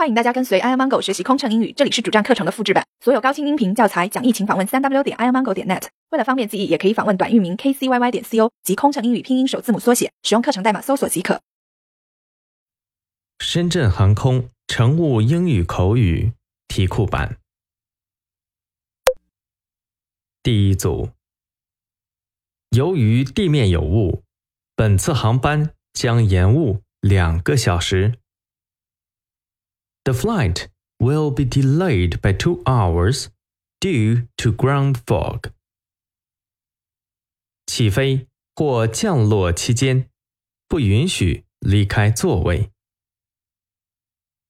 欢迎大家跟随 iomongo 学习空乘英语，这里是主站课程的复制版，所有高清音频教材讲义，请访问三 w 点 iomongo 点 net。为了方便记忆，也可以访问短域名 kcyy 点 co 及空乘英语拼音首字母缩写，使用课程代码搜索即可。深圳航空乘务英语口语题库版第一组，由于地面有雾，本次航班将延误两个小时。The flight will be delayed by two hours due to ground fog. 起飞或降落期间不允许离开座位。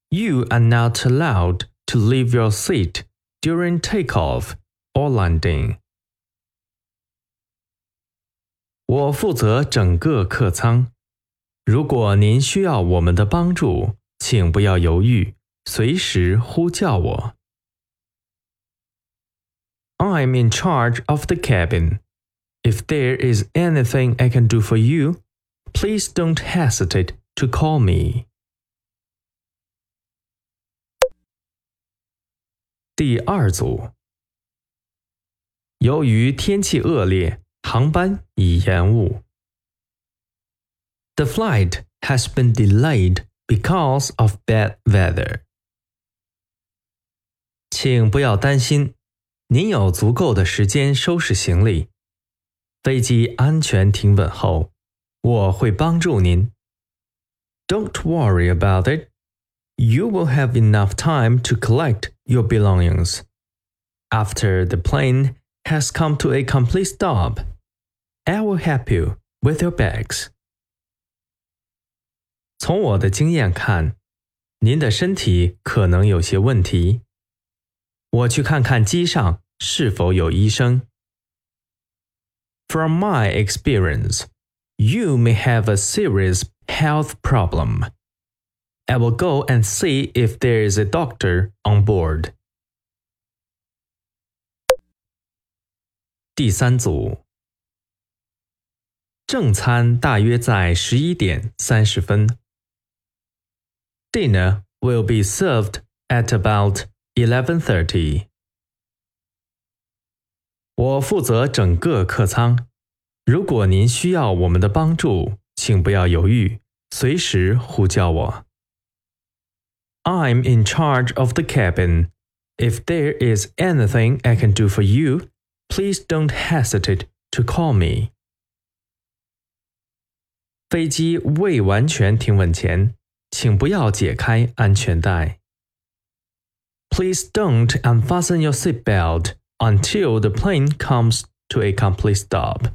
You are not allowed to leave your seat during takeoff or landing. 我负责整个客舱。如果您需要我们的帮助，请不要犹豫。 随时呼叫我。I'm in charge of the cabin. If there is anything I can do for you, please don't hesitate to call me. 第二组，由于天气恶劣，航班已延误。The flight has been delayed because of bad weather. 请不要担心，您有足够的时间收拾行李。飞机安全停稳后，我会帮助您。Don't worry about it. You will have enough time to collect your belongings. After the plane has come to a complete stop, I will help you with your bags. 从我的经验看，您的身体可能有些问题。 我去看看机上是否有医生。From my experience, you may have a serious health problem. I will go and see if there is a doctor on board. 第三组，正餐大约在十一点三十分。Dinner will be served at about Eleven thirty。我负责整个客舱。如果您需要我们的帮助，请不要犹豫，随时呼叫我。I'm in charge of the cabin. If there is anything I can do for you, please don't hesitate to call me. 飞机未完全停稳前，请不要解开安全带。 Please don't unfasten your seatbelt until the plane comes to a complete stop.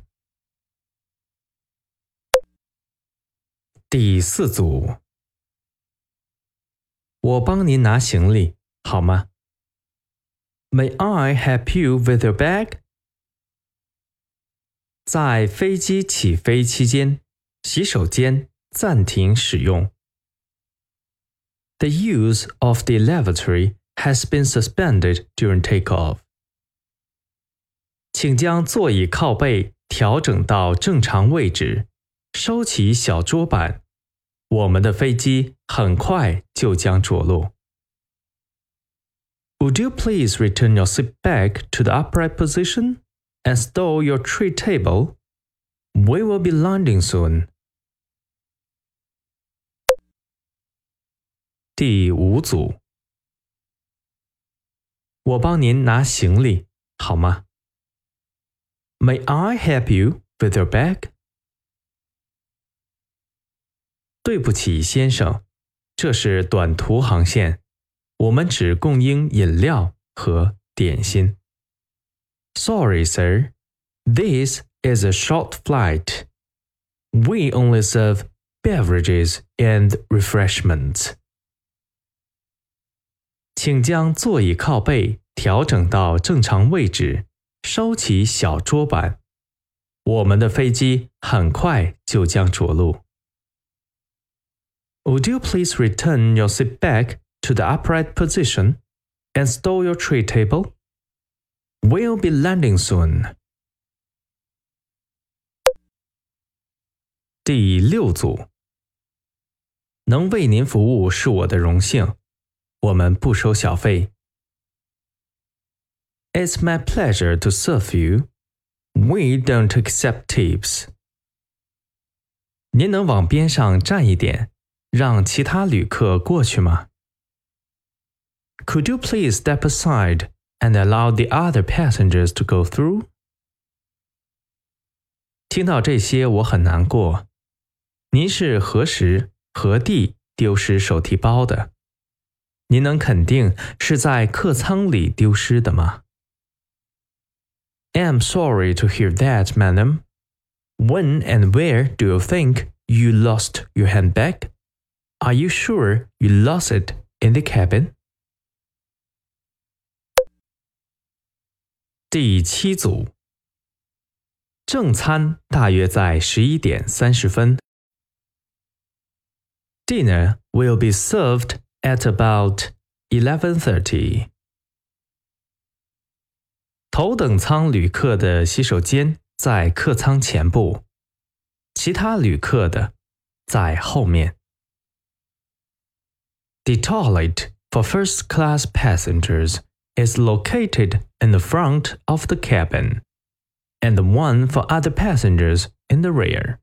第四组，我帮您拿行李好吗？May I help you with your bag？在飞机起飞期间，洗手间暂停使用。The use of the lavatory has been suspended during takeoff. 请将座椅靠背调整到正常位置，收起小桌板。我们的飞机很快就将着陆。Would you please return your seat back to the upright position and stow your tray table? We will be landing soon. 第五组。 我帮您拿行李好吗？May I help you with your bag？对不起，先生，这是短途航线，我们只供应饮料和点心。Sorry, sir. This is a short flight. We only serve beverages and refreshments. 请将座椅靠背调整到正常位置，收起小桌板。我们的飞机很快就将着陆。Would you please return your seat back to the upright position and stow your tray table? We'll be landing soon. 第六组，能为您服务是我的荣幸。我们不收小费。It's my pleasure to serve you. We don't accept tips. 您能往边上站一点，让其他旅客过去吗？Could you please step aside and allow the other passengers to go through? 听到这些，我很难过。您是何时何地丢失手提包的？ 您能肯定是在客舱里丢失的吗？I'm sorry to hear that, madam. When and where do you think you lost your handbag? Are you sure you lost it in the cabin? 第七组，正餐大约在十一点三十分。Dinner will be served at about eleven thirty. 头等舱旅客的洗手间在客舱前部，其他旅客的在后面。The toilet for first class passengers is located in the front of the cabin, and the one for other passengers in the rear.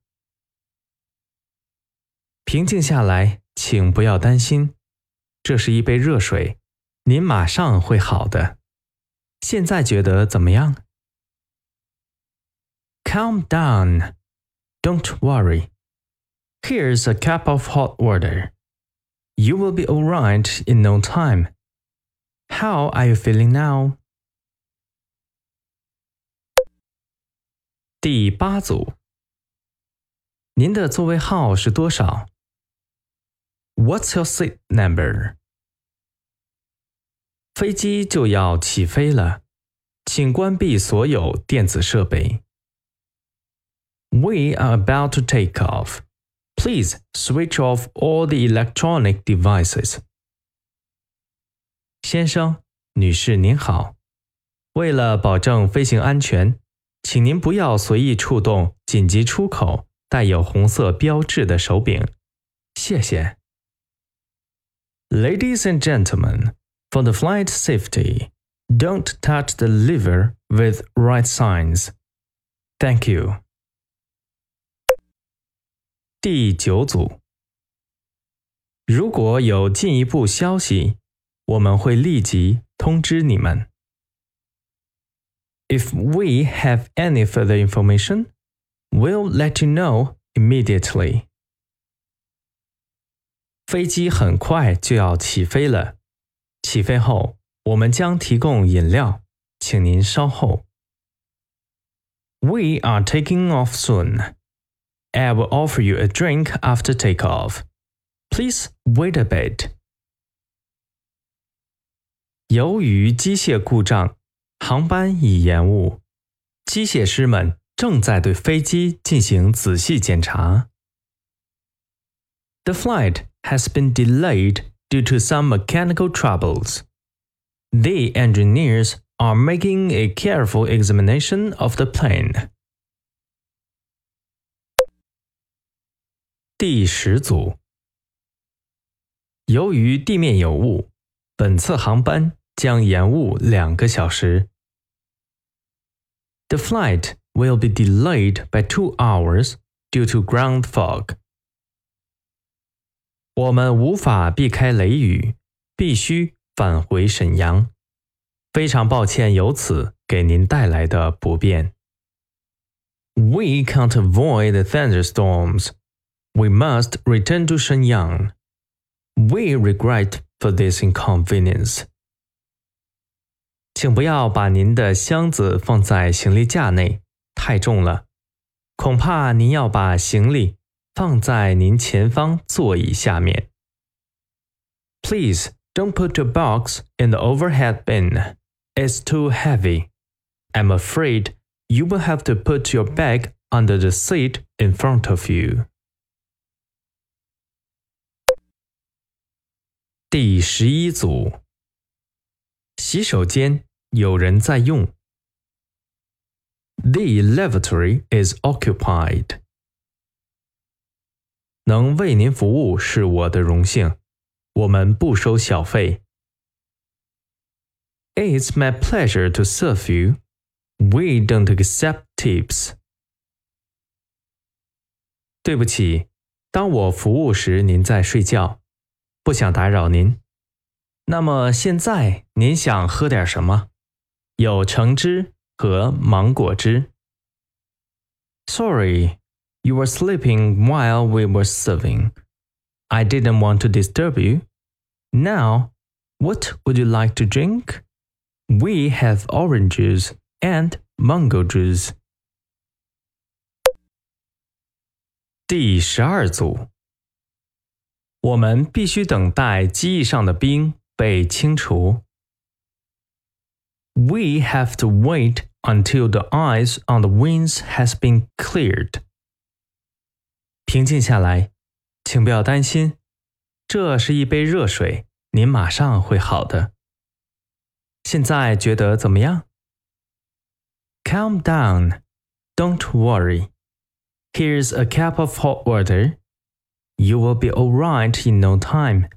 平静下来，请不要担心。 这是一杯热水，您马上会好的。现在觉得怎么样？Calm down, don't worry. Here's a cup of hot water. You will be all right in no time. How are you feeling now? 第八组，您的座位号是多少 ？What's your seat number？飞机就要起飞了，请关闭所有电子设备。We are about to take off. Please switch off all the electronic devices. 先生、女士您好，为了保证飞行安全，请您不要随意触动紧急出口带有红色标志的手柄。谢谢。Ladies and gentlemen. For the flight safety, don't touch the lever with right signs. Thank you. 第九组，如果有进一步消息，我们会立即通知你们。If we have any further information, we'll let you know immediately. 飞机很快就要起飞了。起飞后，我们将提供饮料，请您稍后。We are taking off soon. I will offer you a drink after takeoff. Please wait a bit. 由于机械故障，航班已延误。机械师们正在对飞机进行仔细检查。The flight has been delayed due to some mechanical troubles. The engineers are making a careful examination of the plane. 第十组，由于地面有雾，本次航班将延误两个小时。The flight will be delayed by two hours due to ground fog. 我们无法避开雷雨，必须返回沈阳。非常抱歉，由此给您带来的不便。We can't avoid the thunderstorms. We must return to Shenyang. We regret for this inconvenience. 请不要把您的箱子放在行李架内，太重了。恐怕您要把行李放在您前方座椅下面。Please don't put your box in the overhead bin. It's too heavy. I'm afraid you will have to put your bag under the seat in front of you. 第十一组，洗手间有人在用。The lavatory is occupied. 能为您服务是我的荣幸。我们不收小费，It's my pleasure to serve you. We don't accept tips. 对不起，当我服务时您在睡觉，不想打扰您。那么现在您想喝点什么？有橙汁和芒果汁。Sorry, you were sleeping while we were serving. I didn't want to disturb you. Now, what would you like to drink? We have orange juice and mango juice. 第十二组，我们必须等待机翼上的冰被清除。We have to wait until the ice on the wings has been cleared. 平静下来，请不要担心，这是一杯热水，您马上会好的。现在觉得怎么样？Calm down, don't worry. Here's a cup of hot water. You will be all right in no time.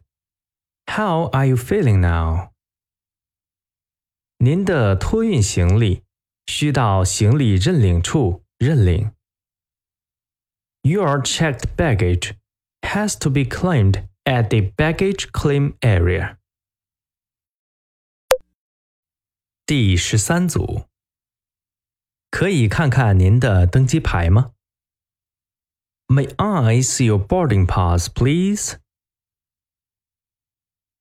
How are you feeling now? 您的托运行李需到行李认领处认领。Your checked baggage has to be claimed at the baggage claim area. 第十三组，可以看看您的登机牌吗？May I see your boarding pass, please?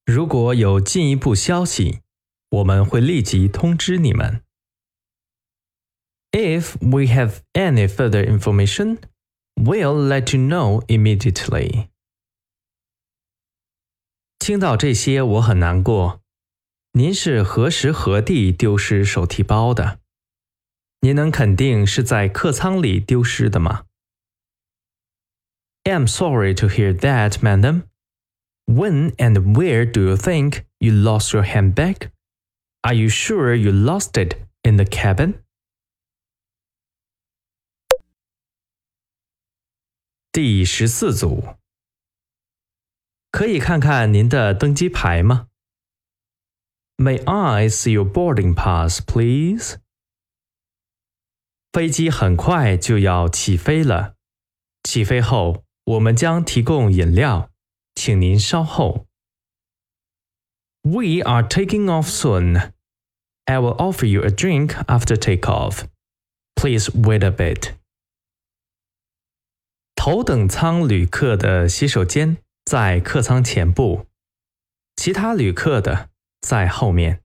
如果有进一步消息，我们会立即通知你们。If we have any further information, we'll let you know immediately. 听到这些，我很难过。您是何时何地丢失手提包的？您能肯定是在客舱里丢失的吗？I'm sorry to hear that, madam. When and where do you think you lost your handbag? Are you sure you lost it in the cabin? 第十四组，可以看看您的登机牌吗？May I see your boarding pass, please? 飞机很快就要起飞了。起飞后，我们将提供饮料，请您稍后。We are taking off soon. I will offer you a drink after takeoff. Please wait a bit. 头等舱旅客的洗手间在客舱前部，其他旅客的在后面。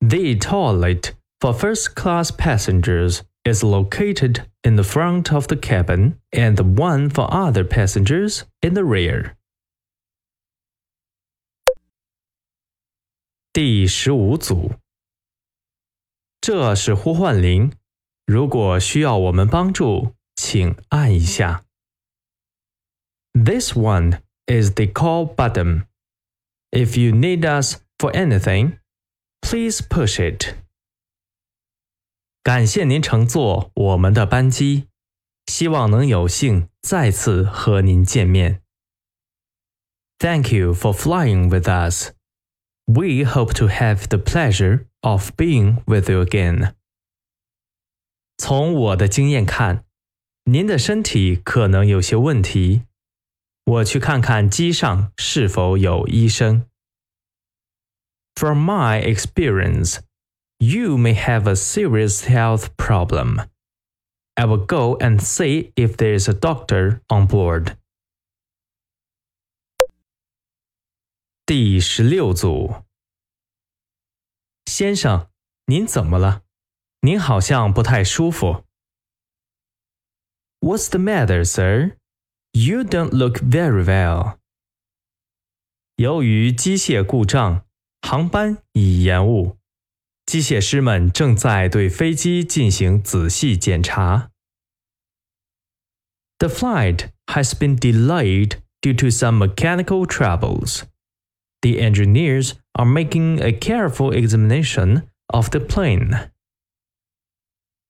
The toilet for first class passengers is located in the front of the cabin and the one for other passengers in the rear. 第十五组，这是呼唤铃，如果需要我们帮助，请按一下。This one is the call button. If you need us for anything, please push it. 感谢您乘坐我们的班机，希望能有幸再次和您见面。Thank you for flying with us. We hope to have the pleasure of being with you again. 从我的经验看， 您的身体可能有些问题。我去看看机上是否有医生。From my experience, you may have a serious health problem. I will go and see if there is a doctor on board. 第十六组，先生，您怎么了？您好像不太舒服。What's the matter, sir? You don't look very well. 由于机械故障，航班已延误。机械师们正在对飞机进行仔细检查。The flight has been delayed due to some mechanical troubles. The engineers are making a careful examination of the plane.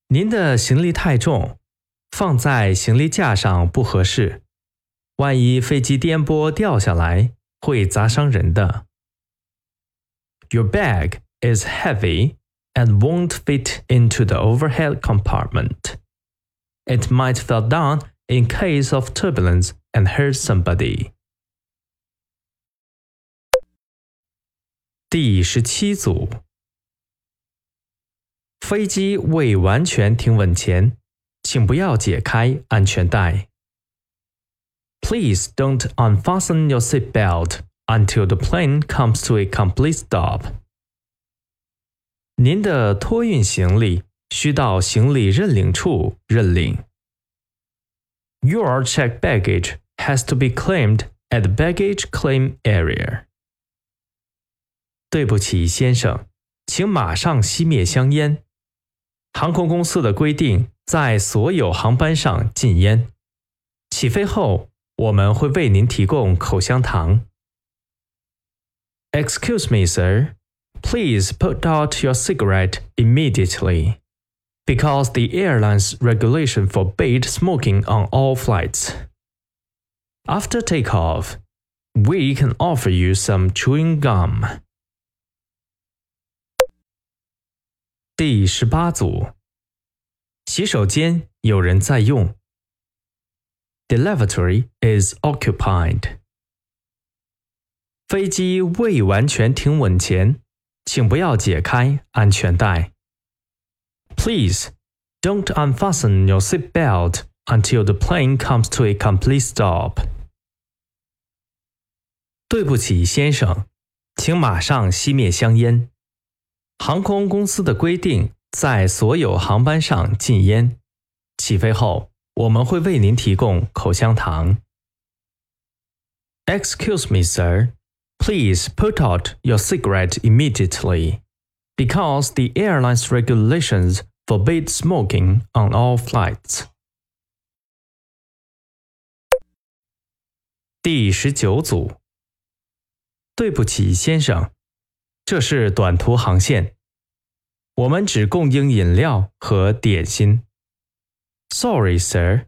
您的行李太重， 放在行李架上不合适。万一飞机颠簸掉下来，会砸伤人的。your bag is heavy and won't fit into the overhead compartment. It might fall down in case of turbulence and hurt somebody. 第十七组，飞机未完全停稳前，请不要解开安全带。Please don't unfasten your seatbelt until the plane comes to a complete stop. 您的托运行李需到行李认领处认领。Your checked baggage has to be claimed at the baggage claim area. 对不起，先生，请马上熄灭香烟。航空公司的规定 在所有航班上禁烟。起飞后，我们会为您提供口香糖。Excuse me, sir. Please put out your cigarette immediately, because the airline's regulation forbade smoking on all flights. After takeoff, we can offer you some chewing gum. 第十八组， 洗手间有人在用。The lavatory is occupied. 飞机未完全停稳前，请不要解开安全带。Please don't unfasten your seat belt until the plane comes to a complete stop. 对不起，先生，请马上熄灭香烟。航空公司的规定 在所有航班上禁烟。起飞后，我们会为您提供口香糖。Excuse me, sir. Please put out your cigarette immediately, because the airline's regulations forbid smoking on all flights. 第十九组，对不起，先生，这是短途航线，我们只供应饮料和点心。Sorry, sir.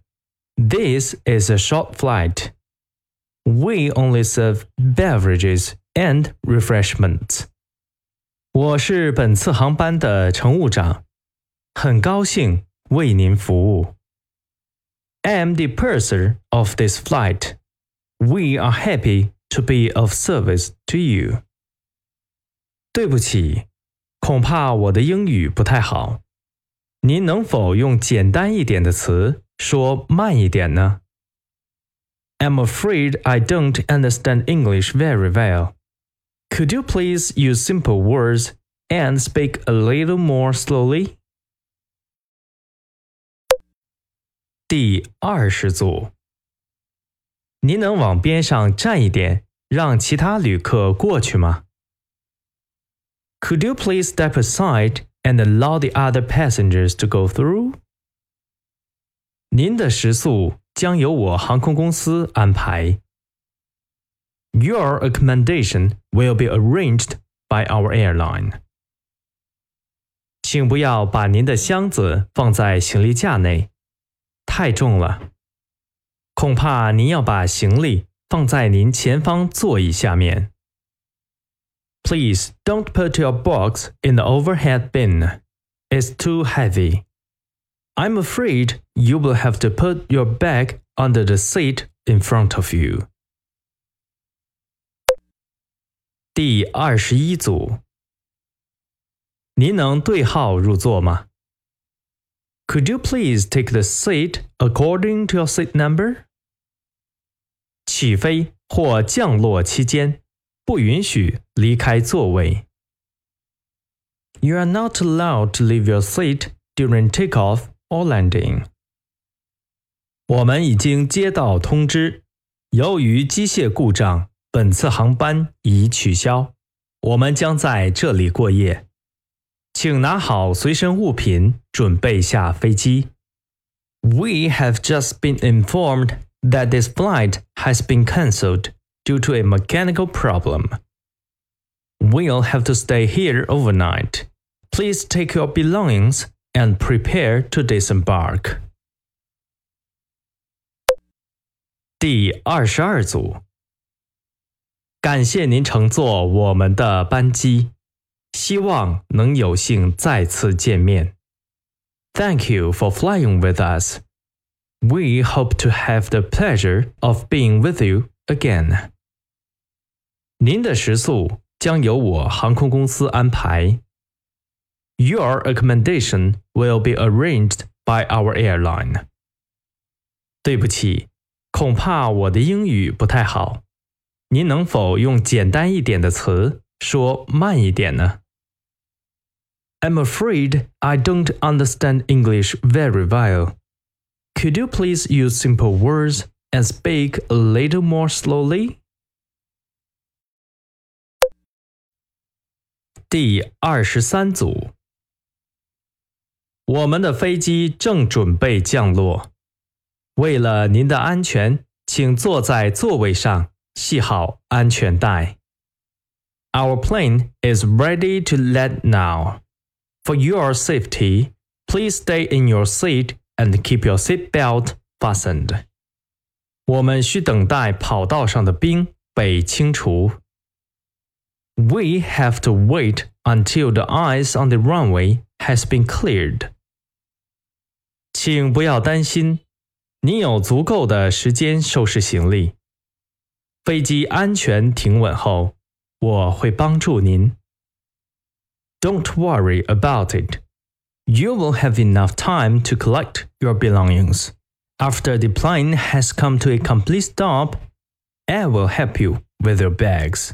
This is a short flight. We only serve beverages and refreshments. 我是本次航班的乘务长，很高兴为您服务。I am the purser of this flight. We are happy to be of service to you. 对不起， 恐怕我的英语不太好。您能否用简单一点的词说慢一点呢？I'm afraid I don't understand English very well. Could you please use simple words and speak a little more slowly? 第二十组，您能往边上站一点，让其他旅客过去吗 ？Could you please step aside and allow the other passengers to go through? 您的食宿将由我航空公司安排。Your accommodation will be arranged by our airline. 请不要把您的箱子放在行李架内，太重了。恐怕您要把行李放在您前方座椅下面。 Please don't put your box in the overhead bin. It's too heavy. I'm afraid you will have to put your bag under the seat in front of you. 第二十一组，您能对号入座吗？Could you please take the seat according to your seat number? 起飞或降落期间， 不允许离开座位。You are not allowed to leave your seat during takeoff or landing. 我们已经接到通知，由于机械故障，本次航班已取消。我们将在这里过夜，请拿好随身物品，准备下飞机。We have just been informed that this flight has been cancelled due to a mechanical problem. We'll have to stay here overnight. Please take your belongings and prepare to disembark. 第二十二组，感谢您乘坐我们的班机。 希望能有幸再次见面。Thank you for flying with us. We hope to have the pleasure of being with you again. 您的食宿将由我航空公司安排。Your accommodation will be arranged by our airline. 对不起，恐怕我的英语不太好。您能否用简单一点的词说慢一点呢？I'm afraid I don't understand English very well. Could you please use simple words and speak a little more slowly? 第二十三组，我们的飞机正准备降落。为了您的安全，请坐在座位上。系好安全带。Our plane is ready to land now. For your safety, please stay in your seat and keep your seat belt fastened. 我们需等待跑道上的冰被清除。We have to wait until the ice on the runway has been cleared. 请不要担心，您有足够的时间收拾行李。飞机安全停稳后，我会帮助您。Don't worry about it. You will have enough time to collect your belongings. After the plane has come to a complete stop, I will help you with your bags.